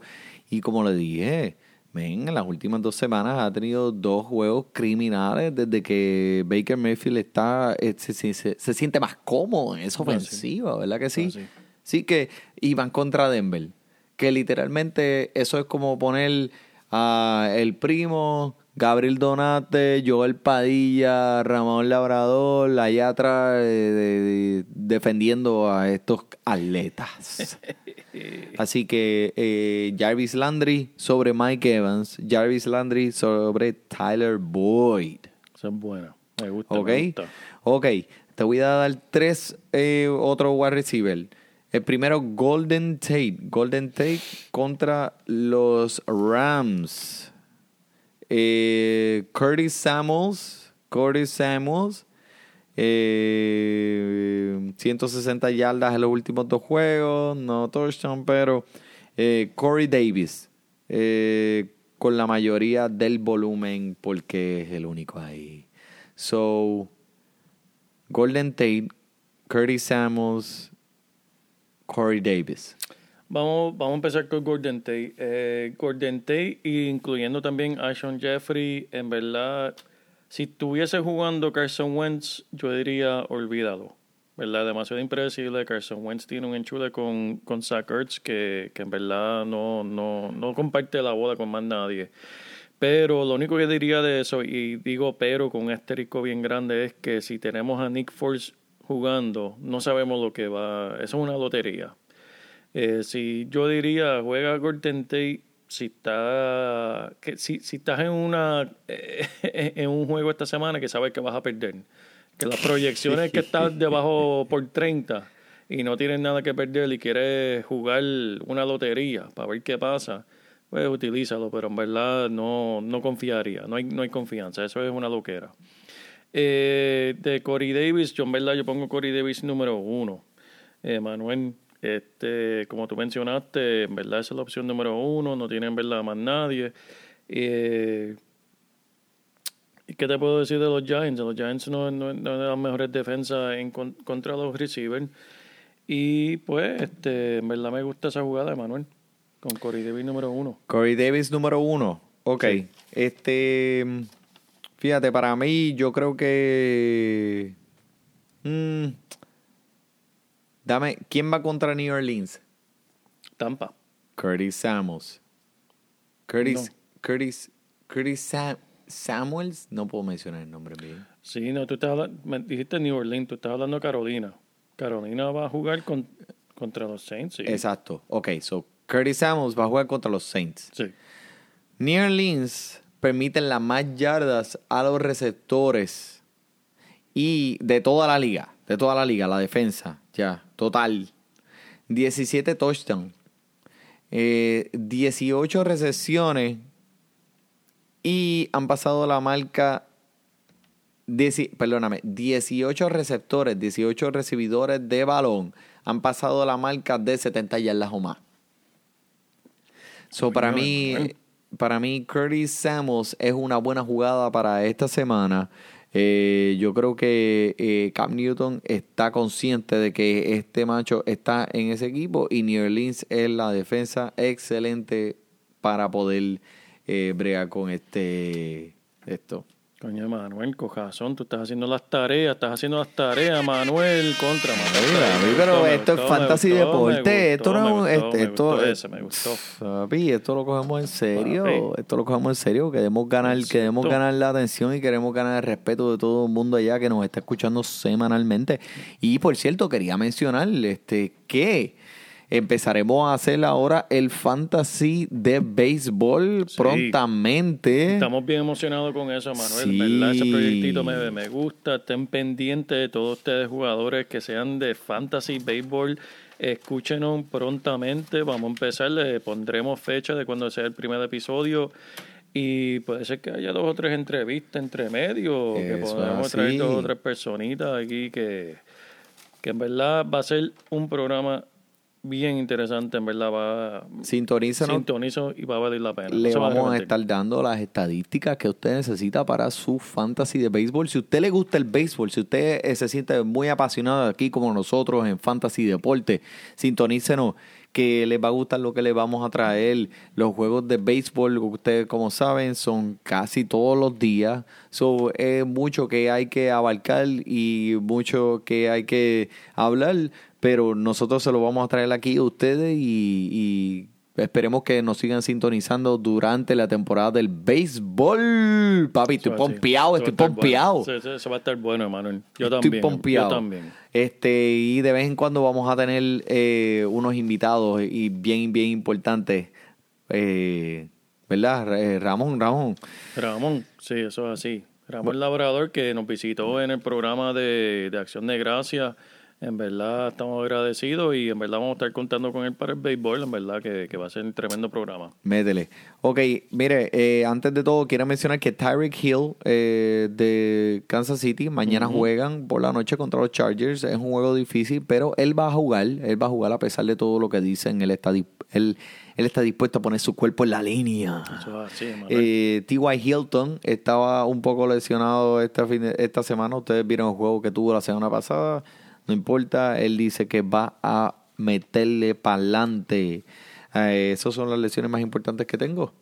y como le dije, ven, en las últimas dos semanas ha tenido dos juegos criminales desde que Baker Mayfield está eh, se, se- se- se siente más cómodo en esa ofensiva, ¿verdad que sí? Ah, sí. Sí que iban contra Denver. Que literalmente eso es como poner a el primo, Gabriel Donate, Joel Padilla, Ramón Labrador, allá atrás eh, de- de- defendiendo a estos atletas. Así que eh, Jarvis Landry sobre Mike Evans, Jarvis Landry sobre Tyler Boyd. Esa es buena. Me gusta. Ok, Me gusta. ok. Te voy a dar tres eh, otros wide receiver. El primero, Golden Tate. Golden Tate contra los Rams. Eh, Curtis Samuels. Curtis Samuels. eh, 160 yardas en los últimos dos juegos. No touchdown, pero eh, Corey Davis. eh, con la mayoría del volumen porque es el único ahí. So, Golden Tate, Curtis Samuels, Corey Davis. Vamos, vamos a empezar con Gordon Tate. Eh, Gordon Tate, incluyendo también a Sean Jeffrey, en verdad, si estuviese jugando Carson Wentz, yo diría olvídalo. ¿Verdad? Demasiado impredecible. Carson Wentz tiene un enchule con, con Zach Ertz que, que en verdad no, no, no comparte la bola con más nadie. Pero lo único que diría de eso, y digo pero con un asterisco bien grande, es que si tenemos a Nick Foles jugando, no sabemos lo que va. Eso es una lotería. Eh, si yo diría, juega Tate, si está, que si, si estás en una en un juego esta semana que sabes que vas a perder, que las proyecciones es que estás debajo por 30 y no tienes nada que perder y quieres jugar una lotería para ver qué pasa, pues utilízalo, pero en verdad no, no confiaría, no hay, no hay confianza, eso es una loquera. Eh, de Corey Davis, yo en verdad yo pongo Corey Davis número uno. Eh, Manuel, este, como tú mencionaste, en verdad esa es la opción número uno, no tiene en verdad más nadie. Eh, ¿y ¿Qué te puedo decir de los Giants? Los Giants no, no, no es de las mejores defensas en, con- contra los receivers. Y pues, este, en verdad me gusta esa jugada, Manuel, con Corey Davis número uno. Corey Davis número uno. Ok. Sí. Este. Fíjate, para mí, yo creo que. mm, dame. ¿Quién va contra New Orleans? Tampa. Curtis Samuels. Curtis. No. Curtis. Curtis Sam- Samuels. No puedo mencionar el nombre bien. Sí, no, tú estás hablando, me dijiste New Orleans, tú estás hablando de Carolina. Carolina va a jugar con, contra los Saints, sí. Exacto. Ok, so Curtis Samuels va a jugar contra los Saints. Sí. New Orleans permiten las más yardas a los receptores y de toda la liga, de toda la liga, la defensa, ya, total. 17 touchdowns, eh, 18 recepciones y han pasado la marca, dieci- perdóname, 18 receptores, 18 recibidores de balón han pasado la marca de 70 yardas o más. So, para mí, para mí, Curtis Samuels es una buena jugada para esta semana. Eh, yo creo que eh, Cam Newton está consciente de que este macho está en ese equipo y New Orleans es la defensa excelente para poder eh, bregar con este esto. Coño, Manuel, cojazón, tú estás haciendo las tareas, estás haciendo las tareas, Manuel, contra Manuel. Mira, pero esto es fantasy deporte. esto no es. me esto, gustó ese, me gustó. Papi, esto lo cogemos en serio. Papi. Esto lo cogemos en serio. Queremos ganar, queremos ganar la atención y queremos ganar el respeto de todo el mundo allá que nos está escuchando semanalmente. Y por cierto, quería mencionar este que empezaremos a hacer ahora el fantasy de béisbol Sí. prontamente. Estamos bien emocionados con eso, Manuel. Sí. ¿verdad? Ese proyectito me, me gusta. Estén pendientes de todos ustedes jugadores que sean de fantasy béisbol. Escúchenos prontamente. Vamos a empezar. Le pondremos fecha de cuando sea el primer episodio. Y puede ser que haya dos o tres entrevistas entre medio. que podamos traer dos o tres personitas aquí que, que en verdad va a ser un programa bien interesante. En verdad va Sintonízanos. sintonizo y va a valer la pena. Le va vamos a estar dando las estadísticas que usted necesita para su fantasy de béisbol. Si usted le gusta el béisbol, si usted eh, se siente muy apasionado aquí como nosotros en fantasy deporte, sintonícenos que les va a gustar lo que les vamos a traer. Los juegos de béisbol, ustedes como saben, son casi todos los días. So, es mucho que hay que abarcar y mucho que hay que hablar, pero nosotros se lo vamos a traer aquí a ustedes y, y esperemos que nos sigan sintonizando durante la temporada del béisbol. Papi, estoy pompeado, estoy pompeado. bueno. Eso, eso va a estar bueno, Emanuel. Yo Estoy también. pompeado. Yo también. Este, y de vez en cuando vamos a tener eh, unos invitados y bien, bien importantes. Eh, ¿Verdad? Eh, Ramón, Ramón. Ramón, sí, eso es así. Ramón Labrador que nos visitó en el programa de, de Acción de Gracia. En verdad estamos agradecidos y en verdad vamos a estar contando con él para el béisbol. En verdad que, que va a ser un tremendo programa. Métele. Ok, mire, eh, antes de todo quiero mencionar que Tyreek Hill eh, de Kansas City mañana juegan por la noche contra los Chargers. Es un juego difícil, pero él va a jugar. Él va a jugar a pesar de todo lo que dicen. Él está, él, él está dispuesto a poner su cuerpo en la línea. Eso es así. Eh, T.Y. Hilton estaba un poco lesionado esta, fin de- esta semana. Ustedes vieron el juego que tuvo la semana pasada. No importa, él dice que va a meterle para adelante. esas son las lesiones más importantes que tengo.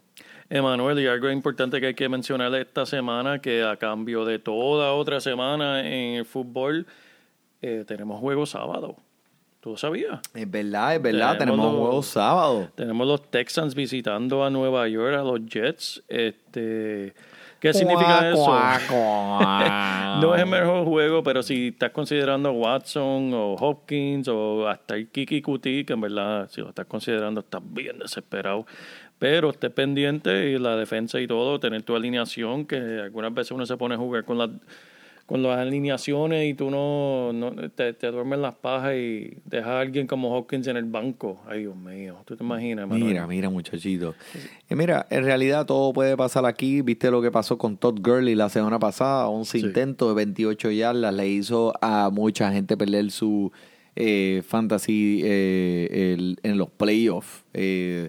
Emanuel, y algo importante que hay que mencionar esta semana, que a cambio de toda otra semana en el fútbol, eh, tenemos juego sábado. ¿Tú sabías? Es verdad, es verdad. Tenemos Tenemos los- juego sábado. Tenemos los Texans visitando a Nueva York, a los Jets. Este, ¿Qué significa eso? no es el mejor juego, pero si estás considerando Watson o Hopkins o hasta el Kiki Kuti, que en verdad, si lo estás considerando, estás bien desesperado. Pero esté pendiente y la defensa y todo, tener tu alineación, que algunas veces uno se pone a jugar con las con las alineaciones y tú no, no te, te duermes las pajas y dejas a alguien como Hopkins en el banco. Ay, Dios mío, tú te imaginas, Manuel? Mira, mira, muchachito. Y mira, en realidad todo puede pasar aquí. Viste lo que pasó con Todd Gurley la semana pasada. 11 Sí. intentos de 28 yardas. Le hizo a mucha gente perder su eh, fantasy eh, el- en los playoffs. Eh,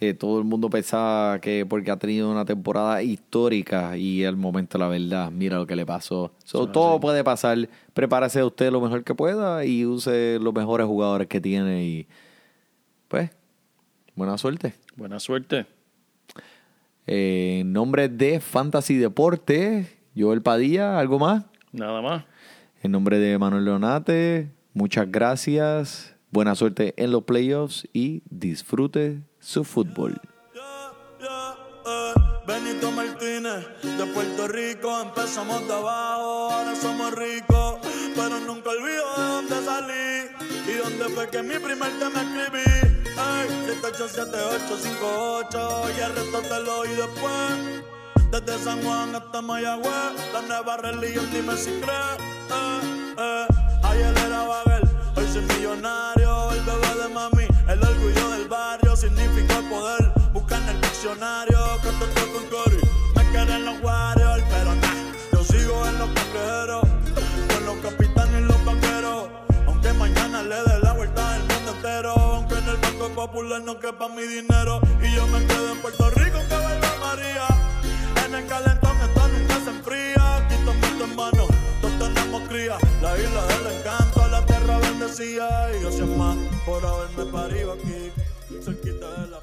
eh, todo el mundo pensaba que porque ha tenido una temporada histórica y al momento la verdad, mira lo que le pasó. So, todo puede pasar. Prepárese usted lo mejor que pueda y use los mejores jugadores que tiene y pues buena suerte. Buena suerte. Eh, en nombre de Fantasy Deporte, Joel Padilla, ¿algo más? Nada más. En nombre de Manuel Leonate, muchas gracias. Buena suerte en los playoffs y disfrute su fútbol. Benito Martínez, de Puerto Rico, empezamos de abajo, ahora somos ricos, pero nunca olvido de dónde salí y dónde fue que mi primer tema escribí. Ey, 787858 y el resto te lo oí después. Desde San Juan hasta Mayagüez, la nueva religión, dime si crees. Eh, eh. Ayer era Bagel, hoy soy millonario, el bebé de mami, el significa poder. Busca en el diccionario, que te toco con Cory. Me quieren los Warriors, pero nah, yo sigo en los cangrejeros, con los capitanes y los vaqueros. Aunque mañana le dé la vuelta al mundo entero, aunque en el Banco Popular no quepa mi dinero. Y yo me quedo en Puerto Rico, que vuelva María. En el calentón esto nunca se enfría. Aquí tomando en mano, todos tenemos cría. La isla del encanto, la tierra bendecida. Y gracias más por haberme parido aquí, Eso quita la